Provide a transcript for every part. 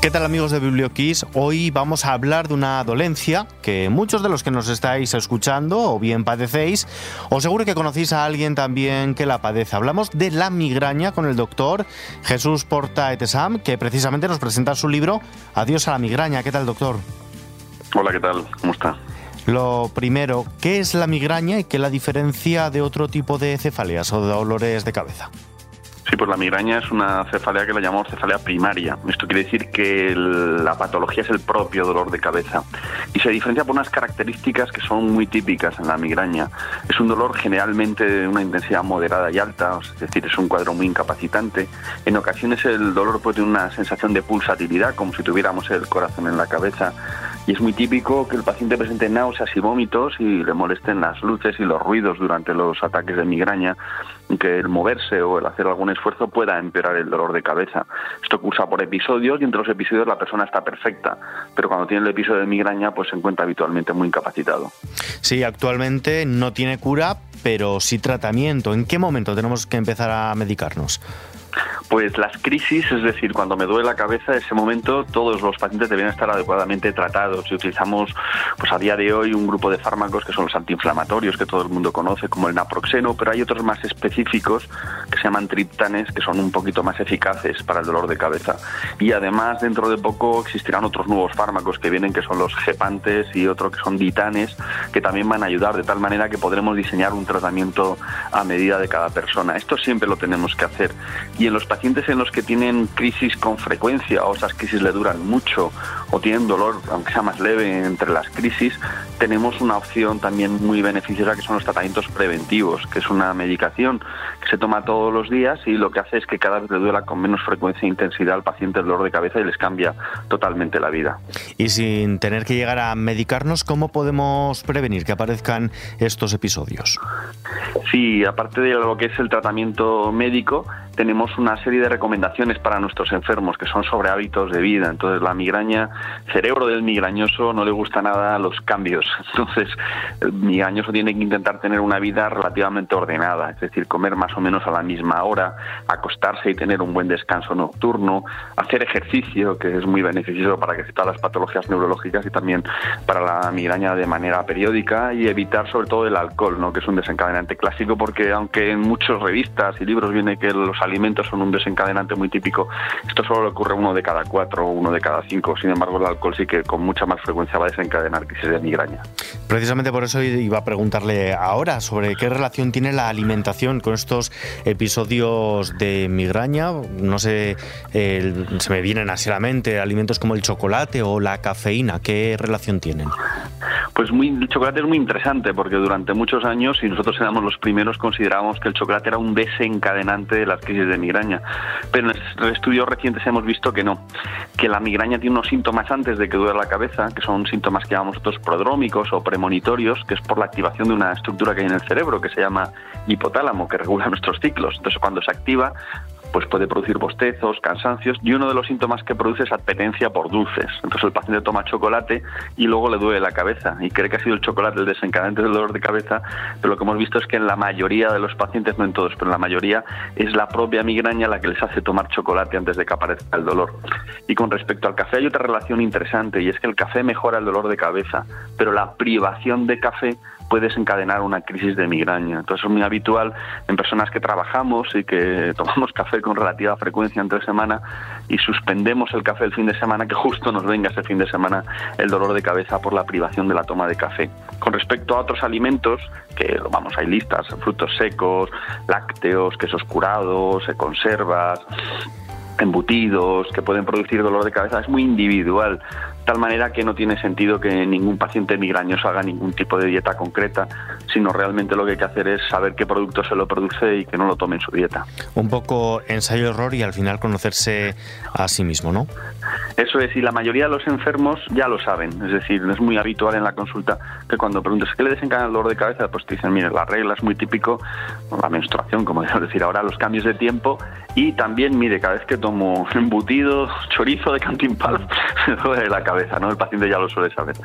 ¿Qué tal amigos de BiblioKiss? Hoy vamos a hablar de una dolencia que muchos de los que nos estáis escuchando o bien padecéis, o seguro que conocéis a alguien también que la padece. Hablamos de la migraña con el doctor Jesús Porta Etesam, que precisamente nos presenta su libro Adiós a la migraña. ¿Qué tal, doctor? Hola, ¿qué tal? ¿Cómo está? Lo primero, ¿qué es la migraña y qué la diferencia de otro tipo de cefaleas o de dolores de cabeza? Sí, pues la migraña es una cefalea que la llamamos cefalea primaria. Esto quiere decir que la patología es el propio dolor de cabeza y se diferencia por unas características que son muy típicas en la migraña. Es un dolor generalmente de una intensidad moderada y alta, es decir, es un cuadro muy incapacitante. En ocasiones el dolor puede tener una sensación de pulsatividad, como si tuviéramos el corazón en la cabeza y es muy típico que el paciente presente náuseas y vómitos y le molesten las luces y los ruidos durante los ataques de migraña, que el moverse o el hacer algún esfuerzo pueda empeorar el dolor de cabeza. Esto cursa por episodios y entre los episodios la persona está perfecta, pero cuando tiene el episodio de migraña pues se encuentra habitualmente muy incapacitado. Sí, actualmente no tiene cura, pero sí tratamiento. ¿En qué momento tenemos que empezar a medicarnos? Pues las crisis, es decir, cuando me duele la cabeza, en ese momento todos los pacientes deben estar adecuadamente tratados y utilizamos pues a día de hoy un grupo de fármacos que son los antiinflamatorios que todo el mundo conoce como el naproxeno, pero hay otros más específicos que se llaman triptanes que son un poquito más eficaces para el dolor de cabeza. Y además dentro de poco existirán otros nuevos fármacos que vienen que son los gepantes y otros que son ditanes que también van a ayudar de tal manera que podremos diseñar un tratamiento a medida de cada persona. Esto siempre lo tenemos que hacer y en los en los que tienen crisis con frecuencia o esas crisis le duran mucho o tienen dolor, aunque sea más leve entre las crisis, tenemos una opción también muy beneficiosa que son los tratamientos preventivos, que es una medicación que se toma todos los días y lo que hace es que cada vez le duela con menos frecuencia e intensidad al paciente el dolor de cabeza y les cambia totalmente la vida. Y sin tener que llegar a medicarnos, ¿cómo podemos prevenir que aparezcan estos episodios? Sí, aparte de lo que es el tratamiento médico, tenemos una serie de recomendaciones para nuestros enfermos que son sobre hábitos de vida. Entonces, la migraña, cerebro del migrañoso no le gusta nada los cambios. Entonces, el migrañoso tiene que intentar tener una vida relativamente ordenada, es decir, comer más o menos a la misma hora, acostarse y tener un buen descanso nocturno, hacer ejercicio, que es muy beneficioso para que todas las patologías neurológicas y también para la migraña de manera periódica y evitar sobre todo el alcohol, ¿no? que es un desencadenante clásico porque aunque en muchas revistas y libros viene que los alimentos son un desencadenante muy típico. Esto solo le ocurre uno de cada cuatro o uno de cada cinco. Sin embargo, el alcohol sí que con mucha más frecuencia va a desencadenar crisis de migraña. Precisamente por eso iba a preguntarle ahora sobre qué relación tiene la alimentación con estos episodios de migraña. No sé, se me vienen así a la mente alimentos como el chocolate o la cafeína. ¿Qué relación tienen? Pues muy, el chocolate es muy interesante porque durante muchos años, y nosotros éramos los primeros, considerábamos que el chocolate era un desencadenante de las de migraña. Pero en estudios recientes hemos visto que no, que la migraña tiene unos síntomas antes de que duele la cabeza, que son síntomas que llamamos nosotros prodrómicos o premonitorios, que es por la activación de una estructura que hay en el cerebro que se llama hipotálamo, que regula nuestros ciclos. Entonces, cuando se activa, pues puede producir bostezos, cansancios y uno de los síntomas que produce es apetencia por dulces. Entonces el paciente toma chocolate y luego le duele la cabeza y cree que ha sido el chocolate el desencadenante del dolor de cabeza, pero lo que hemos visto es que en la mayoría de los pacientes, no en todos, pero en la mayoría es la propia migraña la que les hace tomar chocolate antes de que aparezca el dolor. Y con respecto al café hay otra relación interesante y es que el café mejora el dolor de cabeza, pero la privación de café puede desencadenar una crisis de migraña. Entonces es muy habitual en personas que trabajamos y que tomamos café con relativa frecuencia entre semana y suspendemos el café el fin de semana, que justo nos venga ese fin de semana el dolor de cabeza por la privación de la toma de café. Con respecto a otros alimentos, que vamos, hay listas, frutos secos, lácteos, quesos curados, conservas, embutidos que pueden producir dolor de cabeza es muy individual tal manera que no tiene sentido que ningún paciente migrañoso haga ningún tipo de dieta concreta, sino realmente lo que hay que hacer es saber qué producto se lo produce y que no lo tome en su dieta. Un poco ensayo-error y al final conocerse a sí mismo, ¿no? Eso es, y la mayoría de los enfermos ya lo saben, es decir, es muy habitual en la consulta que cuando preguntas qué le desencadena el dolor de cabeza, pues te dicen, mire, la regla es muy típico, la menstruación, como decir ahora, los cambios de tiempo, y también, mire, cada vez que tomo embutido, chorizo de cantimpalo, me duele la cabeza, ¿no? El paciente ya lo suele saber.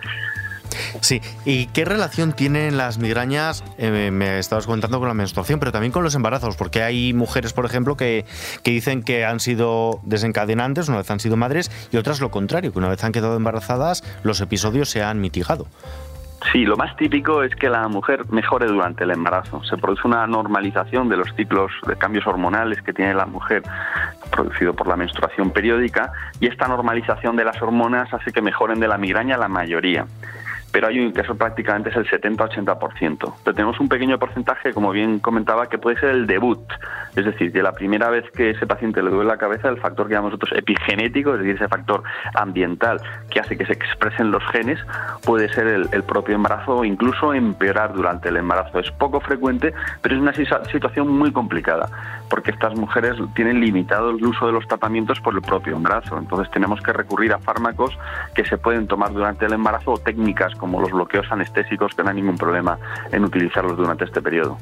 Sí, ¿y qué relación tienen las migrañas? Eh, me estabas contando con la menstruación, pero también con los embarazos, porque hay mujeres, por ejemplo, que, que dicen que han sido desencadenantes una vez han sido madres y otras lo contrario, que una vez han quedado embarazadas los episodios se han mitigado. Sí, lo más típico es que la mujer mejore durante el embarazo. Se produce una normalización de los ciclos de cambios hormonales que tiene la mujer producido por la menstruación periódica y esta normalización de las hormonas hace que mejoren de la migraña la mayoría pero hay un eso prácticamente es el 70-80%. Pero tenemos un pequeño porcentaje, como bien comentaba, que puede ser el debut, es decir, que la primera vez que ese paciente le duele la cabeza, el factor que llamamos nosotros epigenético, es decir, ese factor ambiental que hace que se expresen los genes, puede ser el, propio embarazo o incluso empeorar durante el embarazo. Es poco frecuente, pero es una situación muy complicada, porque estas mujeres tienen limitado el uso de los tratamientos por el propio embarazo. Entonces tenemos que recurrir a fármacos que se pueden tomar durante el embarazo o técnicas como los bloqueos anestésicos, que no hay ningún problema en utilizarlos durante este periodo.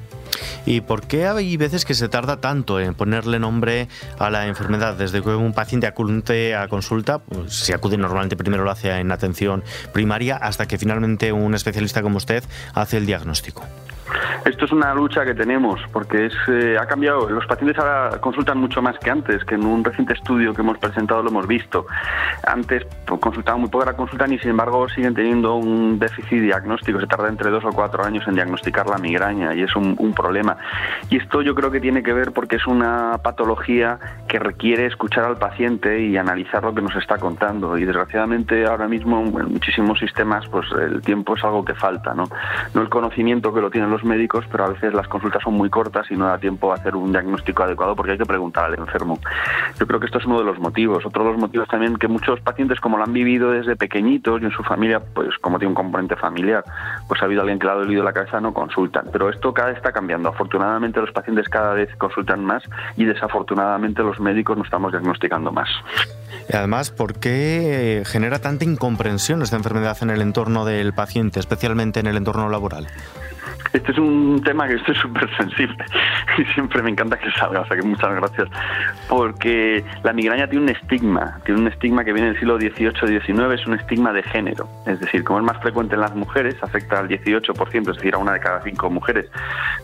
¿Y por qué hay veces que se tarda tanto en ponerle nombre a la enfermedad? Desde que un paciente acude a consulta, pues, si acude normalmente primero lo hace en atención primaria, hasta que finalmente un especialista como usted hace el diagnóstico. Esto es una lucha que tenemos porque es, eh, ha cambiado. Los pacientes ahora consultan mucho más que antes, que en un reciente estudio que hemos presentado lo hemos visto. Antes pues, consultaban muy poco la consulta y sin embargo siguen teniendo un déficit diagnóstico. Se tarda entre dos o cuatro años en diagnosticar la migraña y es un, un problema. Y esto yo creo que tiene que ver porque es una patología que requiere escuchar al paciente y analizar lo que nos está contando. Y desgraciadamente ahora mismo en muchísimos sistemas pues el tiempo es algo que falta, ¿no? No el conocimiento que lo tienen los médicos, pero a veces las consultas son muy cortas y no da tiempo a hacer un diagnóstico adecuado porque hay que preguntar al enfermo. Yo creo que esto es uno de los motivos. Otro de los motivos también que muchos pacientes, como lo han vivido desde pequeñitos y en su familia, pues como tiene un componente familiar, pues ha habido alguien que le ha dolido la cabeza, no consultan. Pero esto cada vez está cambiando. Afortunadamente los pacientes cada vez consultan más y desafortunadamente los médicos no estamos diagnosticando más. Y además, ¿por qué genera tanta incomprensión esta enfermedad en el entorno del paciente, especialmente en el entorno laboral? Este es un tema que estoy súper sensible y siempre me encanta que salga, o sea que muchas gracias. Porque la migraña tiene un estigma, tiene un estigma que viene del siglo XVIII-XIX, es un estigma de género. Es decir, como es más frecuente en las mujeres, afecta al 18%, es decir, a una de cada cinco mujeres,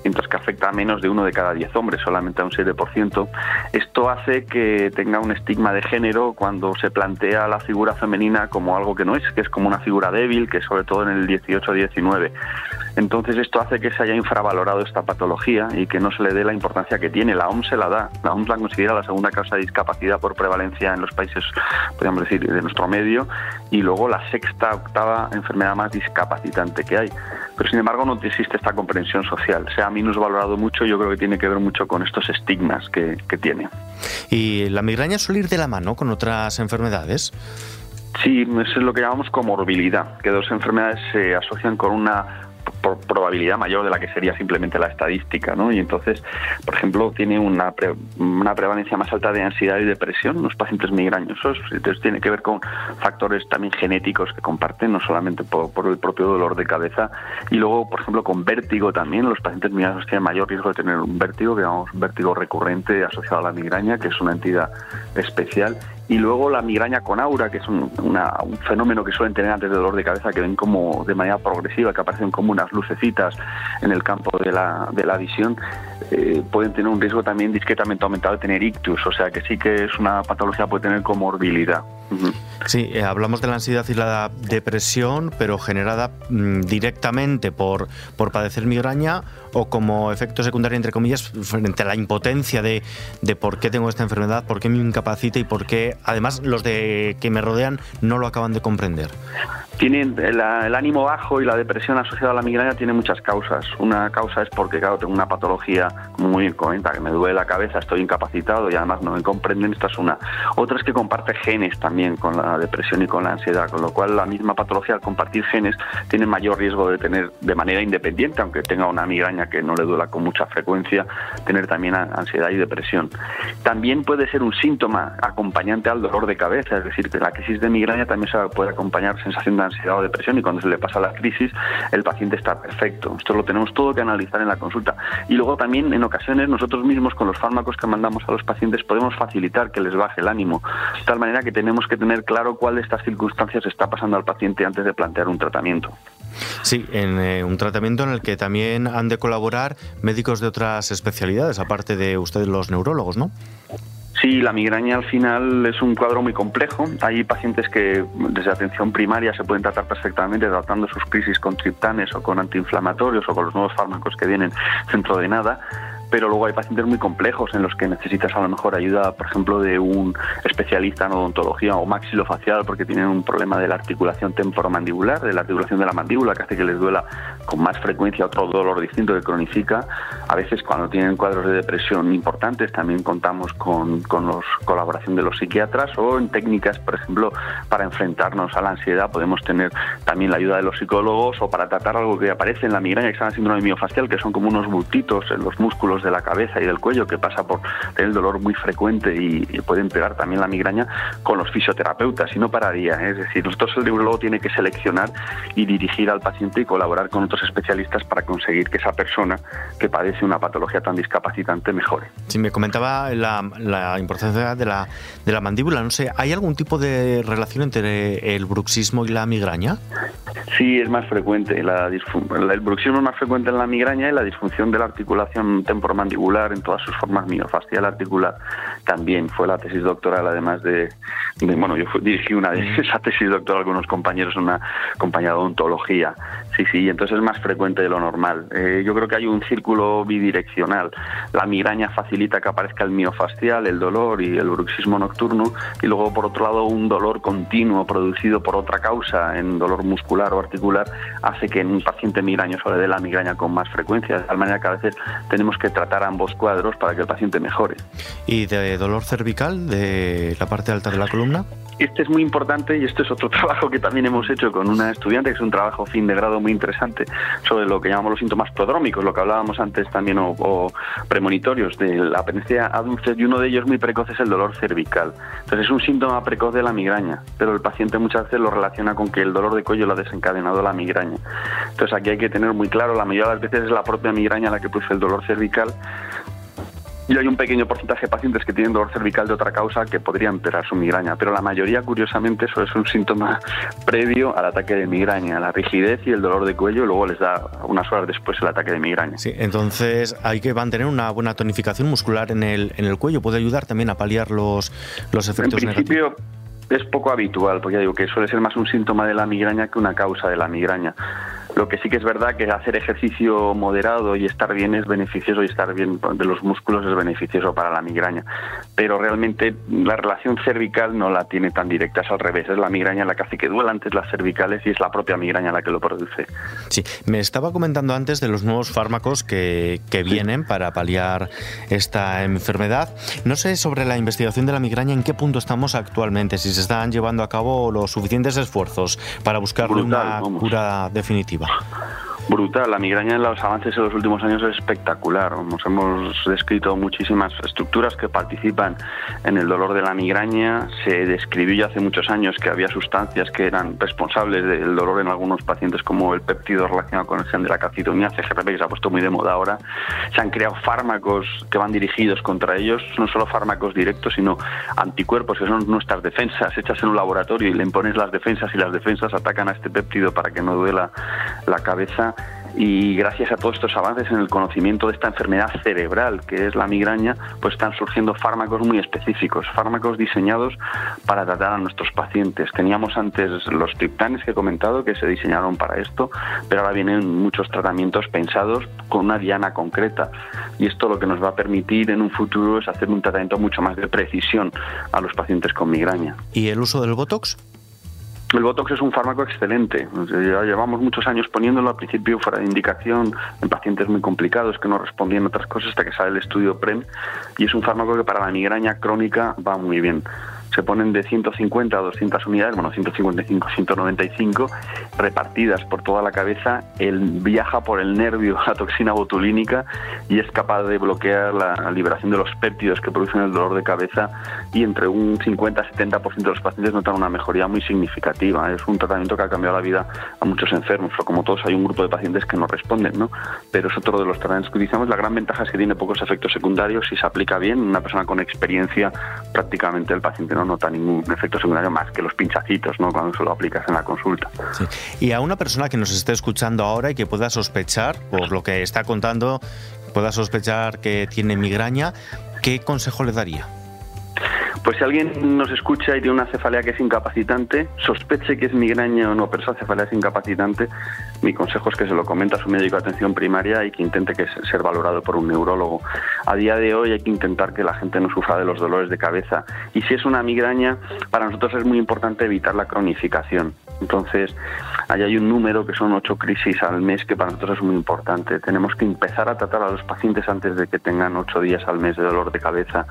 mientras que afecta a menos de uno de cada diez hombres, solamente a un 7%. Esto hace que tenga un estigma de género cuando se plantea la figura femenina como algo que no es, que es como una figura débil, que sobre todo en el 18-19. Entonces esto hace que se haya infravalorado esta patología y que no se le dé la importancia que tiene. La OMS se la da. La OMS la considera la segunda causa de discapacidad por prevalencia en los países, podríamos decir, de nuestro medio, y luego la sexta, octava enfermedad más discapacitante que hay. Pero sin embargo no existe esta comprensión social. Se ha valorado mucho y yo creo que tiene que ver mucho con estos estigmas que, que tiene. ¿Y la migraña suele ir de la mano con otras enfermedades? Sí, es lo que llamamos comorbilidad, que dos enfermedades se asocian con una probabilidad mayor de la que sería simplemente la estadística, ¿no? Y entonces, por ejemplo, tiene una, una prevalencia más alta de ansiedad y depresión los pacientes migrañosos. Entonces tiene que ver con factores también genéticos que comparten, no solamente por, el propio dolor de cabeza. Y luego, por ejemplo, con vértigo también. Los pacientes migrañosos tienen mayor riesgo de tener un vértigo, que llamamos vértigo recurrente asociado a la migraña, que es una entidad especial y luego la migraña con aura, que es un, fenómeno que suelen tener antes de dolor de cabeza, que ven como de manera progresiva, que aparecen como unas lucecitas en el campo de la, de la visión, eh, pueden tener un riesgo también discretamente aumentado de tener ictus, o sea que sí que es una patología puede tener comorbilidad. Sí, eh, hablamos de la ansiedad y la depresión, pero generada mm, directamente por, por padecer migraña o como efecto secundario, entre comillas, frente a la impotencia de, de por qué tengo esta enfermedad, por qué me incapacita y por qué, además, los de que me rodean no lo acaban de comprender tienen el, ánimo bajo y la depresión asociada a la migraña tiene muchas causas. Una causa es porque, claro, tengo una patología muy comenta, que me duele la cabeza, estoy incapacitado y además no me comprenden, esta es una. Otra es que comparte genes también con la depresión y con la ansiedad, con lo cual la misma patología al compartir genes tiene mayor riesgo de tener de manera independiente, aunque tenga una migraña que no le duela con mucha frecuencia, tener también ansiedad y depresión. También puede ser un síntoma acompañante al dolor de cabeza, es decir, que la crisis de migraña también se puede acompañar sensación de ansiedad o depresión y cuando se le pasa la crisis el paciente está perfecto. Esto lo tenemos todo que analizar en la consulta. Y luego también en ocasiones nosotros mismos con los fármacos que mandamos a los pacientes podemos facilitar que les baje el ánimo, de tal manera que tenemos que tener claro cuál de estas circunstancias está pasando al paciente antes de plantear un tratamiento. Sí, en eh, un tratamiento en el que también han de colaborar médicos de otras especialidades, aparte de ustedes los neurólogos, ¿no? Sí, la migraña al final es un cuadro muy complejo. Hay pacientes que desde atención primaria se pueden tratar perfectamente tratando sus crisis con triptanes o con antiinflamatorios o con los nuevos fármacos que vienen dentro de nada pero luego hay pacientes muy complejos en los que necesitas a lo mejor ayuda, por ejemplo, de un especialista en odontología o maxilofacial porque tienen un problema de la articulación temporomandibular, de la articulación de la mandíbula que hace que les duela con más frecuencia otro dolor distinto que cronifica. A veces cuando tienen cuadros de depresión importantes también contamos con, con la colaboración de los psiquiatras o en técnicas, por ejemplo, para enfrentarnos a la ansiedad podemos tener también la ayuda de los psicólogos o para tratar algo que aparece en la migraña que se llama síndrome miofascial, que son como unos bultitos en los músculos de la cabeza y del cuello que pasa por tener el dolor muy frecuente y, puede empeorar también la migraña con los fisioterapeutas y no pararía. ¿eh? Es decir, nosotros el neurólogo tiene que seleccionar y dirigir al paciente y colaborar con otros especialistas para conseguir que esa persona que padece una patología tan discapacitante mejore. Sí, me comentaba la, importancia de la, de la mandíbula. No sé, ¿hay algún tipo de relación entre el bruxismo y la migraña? Sí, es más frecuente. el bruxismo es más frecuente en la migraña y la disfunción de la articulación temporal mandibular en todas sus formas miofascial articular también fue la tesis doctoral además de, bueno yo dirigí una de esa tesis doctoral con unos compañeros en una compañía de odontología sí sí entonces es más frecuente de lo normal eh, yo creo que hay un círculo bidireccional la migraña facilita que aparezca el miofascial el dolor y el bruxismo nocturno y luego por otro lado un dolor continuo producido por otra causa en dolor muscular o articular hace que en un paciente migrañoso le dé la migraña con más frecuencia de tal manera que a veces tenemos que tratar ambos cuadros para que el paciente mejore. ¿Y de dolor cervical de la parte alta de la columna? Este es muy importante y este es otro trabajo que también hemos hecho con una estudiante, que es un trabajo fin de grado muy interesante sobre lo que llamamos los síntomas prodrómicos, lo que hablábamos antes también, o, premonitorios de la apetencia a dulces, y uno de ellos muy precoz es el dolor cervical. Entonces es un síntoma precoz de la migraña, pero el paciente muchas veces lo relaciona con que el dolor de cuello lo ha desencadenado la migraña. Entonces aquí hay que tener muy claro, la mayoría de las veces es la propia migraña la que produce el dolor cervical, y hay un pequeño porcentaje de pacientes que tienen dolor cervical de otra causa que podría empeorar su migraña, pero la mayoría, curiosamente, eso es un síntoma previo al ataque de migraña, la rigidez y el dolor de cuello, y luego les da unas horas después el ataque de migraña. Sí, entonces hay que mantener una buena tonificación muscular en el, en el cuello, puede ayudar también a paliar los, los efectos en principio, Es poco habitual, porque ya digo que suele ser más un síntoma de la migraña que una causa de la migraña. Lo que sí que es verdad que hacer ejercicio moderado y estar bien es beneficioso y estar bien de los músculos es beneficioso para la migraña. Pero realmente la relación cervical no la tiene tan directa, es al revés. Es la migraña la que hace que duela antes las cervicales y es la propia migraña la que lo produce. Sí, me estaba comentando antes de los nuevos fármacos que, que vienen para paliar esta enfermedad. No sé sobre la investigación de la migraña en qué punto estamos actualmente, si se están llevando a cabo los suficientes esfuerzos para buscar una cura definitiva あ! Brutal. La migraña en los avances en los últimos años es espectacular. Nos hemos descrito muchísimas estructuras que participan en el dolor de la migraña. Se describió ya hace muchos años que había sustancias que eran responsables del dolor en algunos pacientes, como el péptido relacionado con el gen de la calcitonía, CGRP, que se ha puesto muy de moda ahora. Se han creado fármacos que van dirigidos contra ellos, no solo fármacos directos, sino anticuerpos, que son nuestras defensas hechas en un laboratorio y le impones las defensas y las defensas atacan a este péptido para que no duela la cabeza y gracias a todos estos avances en el conocimiento de esta enfermedad cerebral que es la migraña, pues están surgiendo fármacos muy específicos, fármacos diseñados para tratar a nuestros pacientes. Teníamos antes los triptanes que he comentado que se diseñaron para esto, pero ahora vienen muchos tratamientos pensados con una diana concreta y esto lo que nos va a permitir en un futuro es hacer un tratamiento mucho más de precisión a los pacientes con migraña. ¿Y el uso del Botox? El Botox es un fármaco excelente. Ya llevamos muchos años poniéndolo al principio fuera de indicación en pacientes muy complicados que no respondían a otras cosas hasta que sale el estudio PREM y es un fármaco que para la migraña crónica va muy bien se ponen de 150 a 200 unidades, bueno, 155, 195, repartidas por toda la cabeza. Él viaja por el nervio la toxina botulínica y es capaz de bloquear la liberación de los péptidos que producen el dolor de cabeza y entre un 50-70% de los pacientes notan una mejoría muy significativa. Es un tratamiento que ha cambiado la vida a muchos enfermos, pero como todos hay un grupo de pacientes que no responden, ¿no? Pero es otro de los tratamientos que utilizamos. La gran ventaja es que tiene pocos efectos secundarios y se aplica bien. Una persona con experiencia prácticamente el paciente no nota ningún efecto secundario más que los pinchacitos, ¿no? Cuando se lo aplicas en la consulta. Y a una persona que nos esté escuchando ahora y que pueda sospechar, por lo que está contando, pueda sospechar que tiene migraña, ¿qué consejo le daría? Pues si alguien nos escucha y tiene una cefalea que es incapacitante, sospeche que es migraña o no, pero esa cefalea es incapacitante, mi consejo es que se lo comente a su médico de atención primaria y que intente que ser valorado por un neurólogo. A día de hoy hay que intentar que la gente no sufra de los dolores de cabeza y si es una migraña, para nosotros es muy importante evitar la cronificación. Entonces, ahí hay un número que son ocho crisis al mes que para nosotros es muy importante. Tenemos que empezar a tratar a los pacientes antes de que tengan ocho días al mes de dolor de cabeza,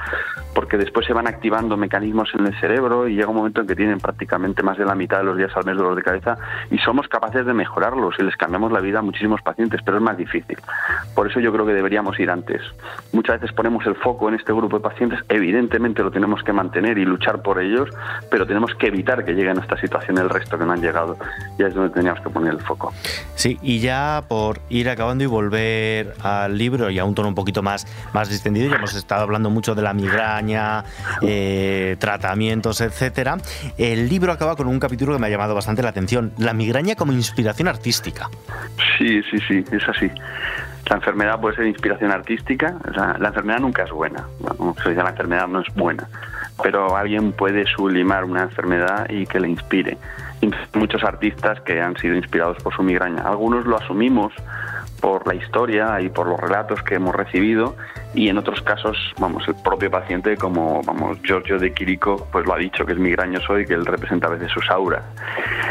porque después se van activando mecanismos en el cerebro y llega un momento en que tienen prácticamente más de la mitad de los días al mes de dolor de cabeza y somos capaces de mejorarlos y les cambiamos la vida a muchísimos pacientes, pero es más difícil. Por eso yo creo que deberíamos ir antes. Muchas veces ponemos el foco en este grupo de pacientes, evidentemente lo tenemos que mantener y luchar por ellos, pero tenemos que evitar que lleguen a esta situación el resto que no han llegado. Ya es donde teníamos que poner el foco. Sí, y ya por ir acabando y volver al libro y a un tono un poquito más, más distendido, ya hemos estado hablando mucho de la migraña, eh, tratamientos, etcétera. El libro acaba con un capítulo que me ha llamado bastante la atención, la migraña como inspiración artística. Sí, sí, sí, es así. La enfermedad puede ser inspiración artística, la enfermedad nunca es buena, dice la enfermedad no es buena, pero alguien puede sublimar una enfermedad y que le inspire muchos artistas que han sido inspirados por su migraña. Algunos lo asumimos por la historia y por los relatos que hemos recibido y en otros casos, vamos, el propio paciente como, vamos, Giorgio de Quirico, pues lo ha dicho, que es migrañoso y que él representa a veces sus auras.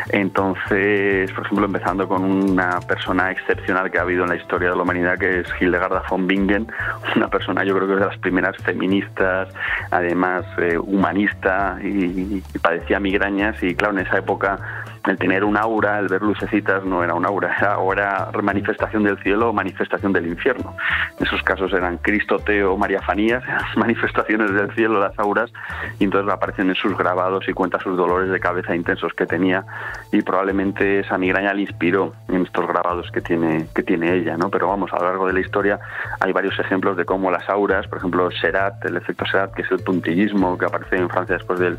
Entonces, por ejemplo, empezando con una persona excepcional que ha habido en la historia de la humanidad, que es Hildegarda von Bingen, una persona yo creo que es de las primeras feministas, además eh, humanista y, y padecía migrañas y claro, en esa época el tener un aura, el ver lucecitas no era un aura, era, o era manifestación del cielo o manifestación del infierno. En esos casos eran Cristo, Teo, María Fanías, manifestaciones del cielo, las auras, y entonces aparecen en sus grabados y cuenta sus dolores de cabeza intensos que tenía y probablemente esa migraña le inspiró en estos grabados que tiene, que tiene ella, ¿no? Pero vamos, a lo largo de la historia hay varios ejemplos de cómo las auras, por ejemplo, Serat, el efecto Serat, que es el puntillismo que aparece en Francia después del,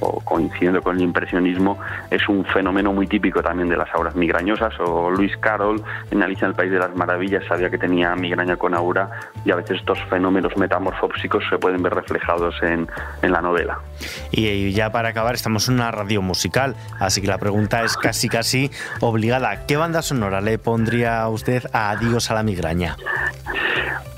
o coincidiendo con el impresionismo, es un fenómeno muy típico también de las auras migrañosas, o Luis Carroll en Alicia en el País de las Maravillas sabía que tenía migraña con aura y a veces estos fenómenos metamorfópsicos se pueden ver reflejados en, en la novela. Y ya para acabar, estamos en una radio musical, así que la pregunta es casi casi obligada. ¿Qué banda sonora le pondría usted a Adiós a la migraña?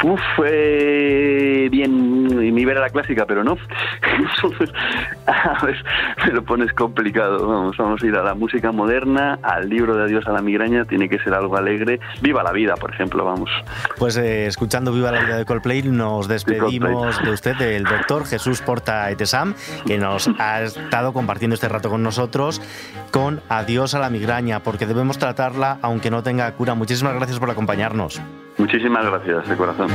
Uf, eh, bien, mi vera la clásica, pero no. a ver, me lo pones complicado. Vamos, vamos a ir a la música moderna, al libro de Adiós a la migraña, tiene que ser algo alegre. Viva la vida, por ejemplo, vamos. Pues eh, escuchando Viva la vida de Coldplay, nos despedimos de usted, del doctor Jesús Porta Etesam, que nos ha estado compartiendo este rato con nosotros con Adiós a la migraña, porque debemos tratarla aunque no tenga cura. Muchísimas gracias por acompañarnos. Muchísimas gracias, de corazón.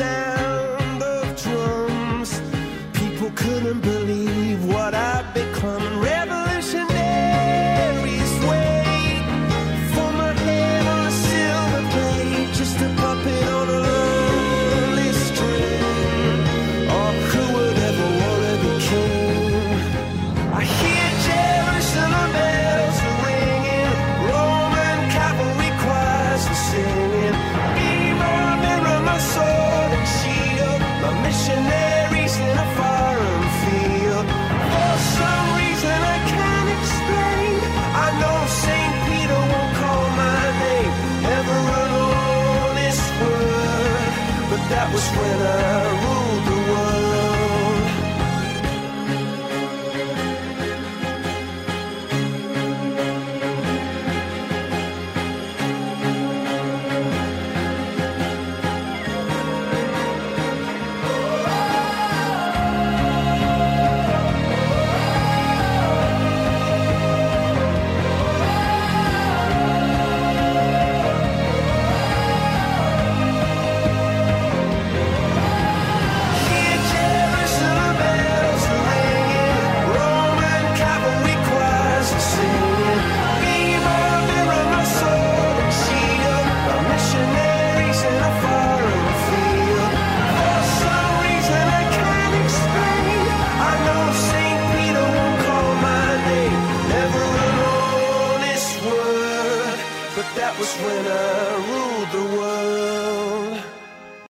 myself